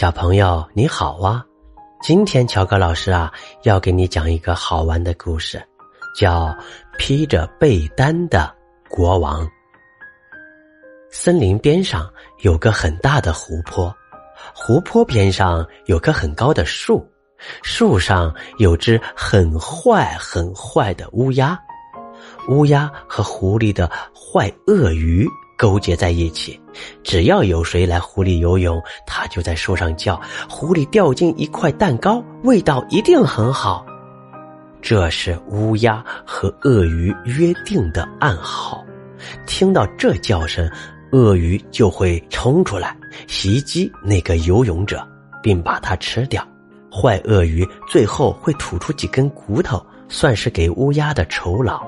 小朋友你好啊！今天乔哥老师啊要给你讲一个好玩的故事，叫《披着被单的国王》。森林边上有个很大的湖泊，湖泊边上有棵很高的树，树上有只很坏很坏的乌鸦，乌鸦和湖里的坏鳄鱼。勾结在一起，只要有谁来湖里游泳，他就在树上叫：“湖里掉进一块蛋糕，味道一定很好。”这是乌鸦和鳄鱼约定的暗号。听到这叫声，鳄鱼就会冲出来袭击那个游泳者，并把它吃掉。坏鳄鱼最后会吐出几根骨头，算是给乌鸦的酬劳。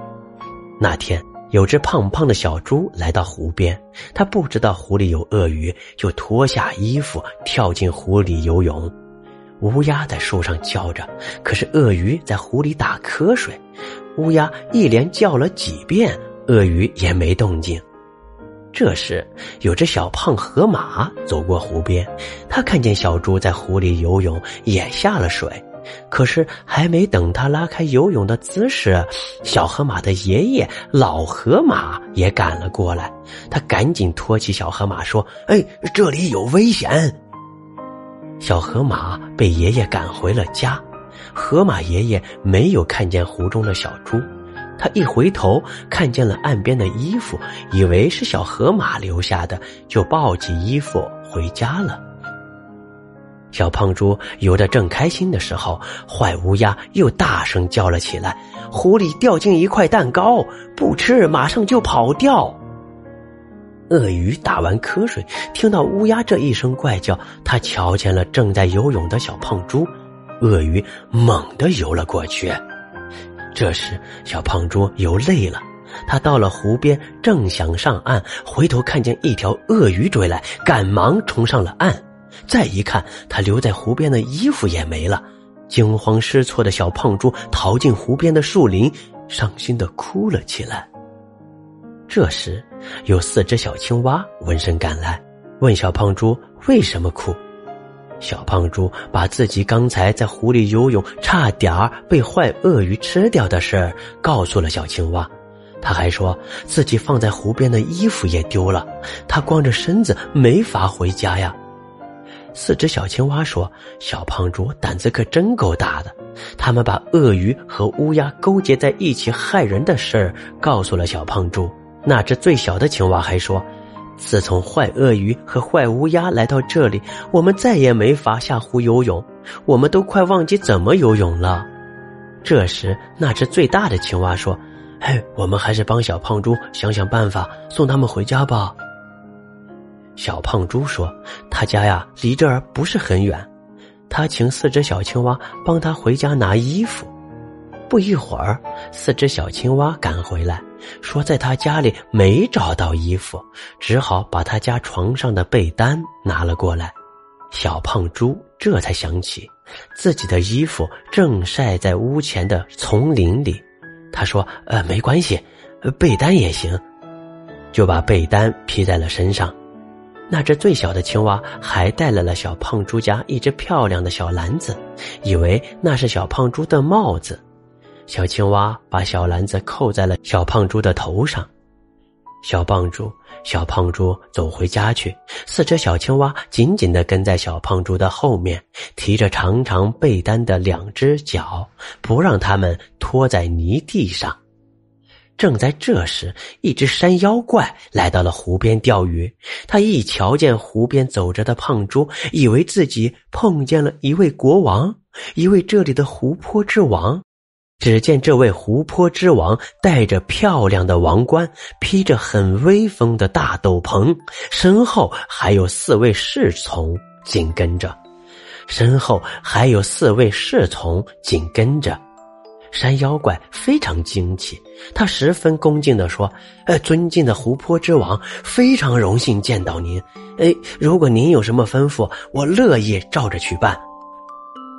那天。有只胖胖的小猪来到湖边，他不知道湖里有鳄鱼，就脱下衣服跳进湖里游泳。乌鸦在树上叫着，可是鳄鱼在湖里打瞌睡。乌鸦一连叫了几遍，鳄鱼也没动静。这时，有只小胖河马走过湖边，他看见小猪在湖里游泳，也下了水。可是还没等他拉开游泳的姿势，小河马的爷爷老河马也赶了过来。他赶紧托起小河马说：“哎，这里有危险！”小河马被爷爷赶回了家。河马爷爷没有看见湖中的小猪，他一回头看见了岸边的衣服，以为是小河马留下的，就抱起衣服回家了。小胖猪游得正开心的时候，坏乌鸦又大声叫了起来：“湖里掉进一块蛋糕，不吃马上就跑掉。”鳄鱼打完瞌睡，听到乌鸦这一声怪叫，他瞧见了正在游泳的小胖猪，鳄鱼猛地游了过去。这时，小胖猪游累了，他到了湖边，正想上岸，回头看见一条鳄鱼追来，赶忙冲上了岸。再一看，他留在湖边的衣服也没了。惊慌失措的小胖猪逃进湖边的树林，伤心的哭了起来。这时，有四只小青蛙闻声赶来，问小胖猪为什么哭。小胖猪把自己刚才在湖里游泳，差点被坏鳄鱼吃掉的事儿告诉了小青蛙。他还说自己放在湖边的衣服也丢了，他光着身子没法回家呀。四只小青蛙说：“小胖猪胆子可真够大的。”他们把鳄鱼和乌鸦勾结在一起害人的事儿告诉了小胖猪。那只最小的青蛙还说：“自从坏鳄鱼和坏乌鸦来到这里，我们再也没法下湖游泳，我们都快忘记怎么游泳了。”这时，那只最大的青蛙说：“嘿，我们还是帮小胖猪想想办法，送他们回家吧。”小胖猪说：“他家呀，离这儿不是很远。他请四只小青蛙帮他回家拿衣服。不一会儿，四只小青蛙赶回来，说在他家里没找到衣服，只好把他家床上的被单拿了过来。小胖猪这才想起，自己的衣服正晒在屋前的丛林里。他说：‘呃，没关系，被单也行。’就把被单披在了身上。”那只最小的青蛙还带来了小胖猪家一只漂亮的小篮子，以为那是小胖猪的帽子。小青蛙把小篮子扣在了小胖猪的头上。小胖猪，小胖猪走回家去。四只小青蛙紧紧的跟在小胖猪的后面，提着长长被单的两只脚，不让它们拖在泥地上。正在这时，一只山妖怪来到了湖边钓鱼。他一瞧见湖边走着的胖猪，以为自己碰见了一位国王，一位这里的湖泊之王。只见这位湖泊之王戴着漂亮的王冠，披着很威风的大斗篷，身后还有四位侍从紧跟着，身后还有四位侍从紧跟着。山妖怪非常惊奇，他十分恭敬地说：“呃，尊敬的湖泊之王，非常荣幸见到您。哎，如果您有什么吩咐，我乐意照着去办。”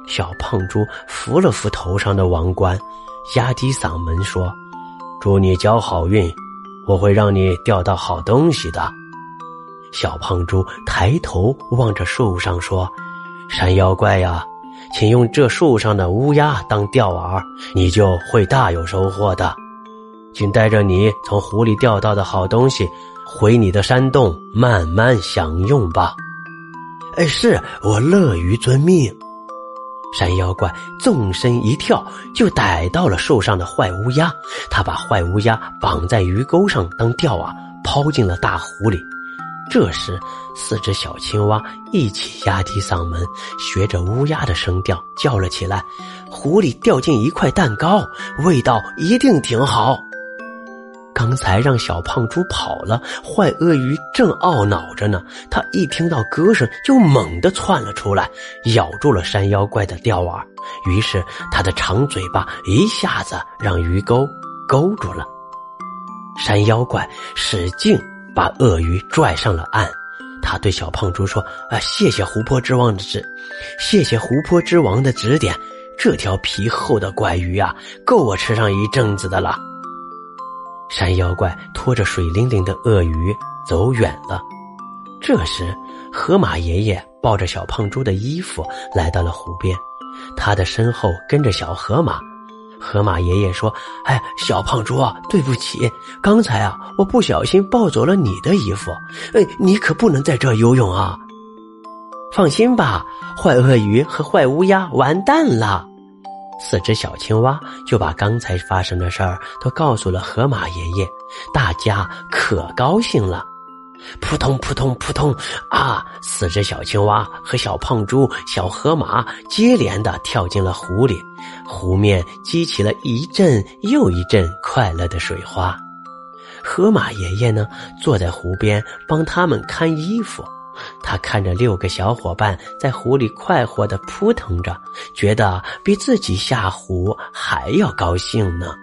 小胖猪扶了扶头上的王冠，压低嗓门说：“祝你交好运，我会让你钓到好东西的。”小胖猪抬头望着树上说：“山妖怪呀，请用这树上的乌鸦当钓饵，你就会大有收获的。请带着你从湖里钓到的好东西，回你的山洞慢慢享用吧。哎，是我乐于遵命。山妖怪纵身一跳，就逮到了树上的坏乌鸦。他把坏乌鸦绑在鱼钩上当钓饵，抛进了大湖里。这时，四只小青蛙一起压低嗓门，学着乌鸦的声调叫了起来：“湖里掉进一块蛋糕，味道一定挺好。”刚才让小胖猪跑了，坏鳄鱼正懊恼着呢。他一听到歌声，就猛地窜了出来，咬住了山妖怪的钓饵。于是，他的长嘴巴一下子让鱼钩勾住了。山妖怪使劲把鳄鱼拽上了岸。他对小胖猪说：“啊，谢谢湖泊之王的指，谢谢湖泊之王的指点。这条皮厚的怪鱼啊，够我吃上一阵子的了。”山妖怪拖着水灵灵的鳄鱼走远了。这时，河马爷爷抱着小胖猪的衣服来到了湖边，他的身后跟着小河马。河马爷爷说：“哎，小胖猪，对不起，刚才啊，我不小心抱走了你的衣服。哎，你可不能在这游泳啊！放心吧，坏鳄鱼和坏乌鸦完蛋了。”四只小青蛙就把刚才发生的事儿都告诉了河马爷爷，大家可高兴了。扑通扑通扑通啊！四只小青蛙和小胖猪、小河马接连的跳进了湖里，湖面激起了一阵又一阵快乐的水花。河马爷爷呢，坐在湖边帮他们看衣服。他看着六个小伙伴在湖里快活的扑腾着，觉得比自己下湖还要高兴呢。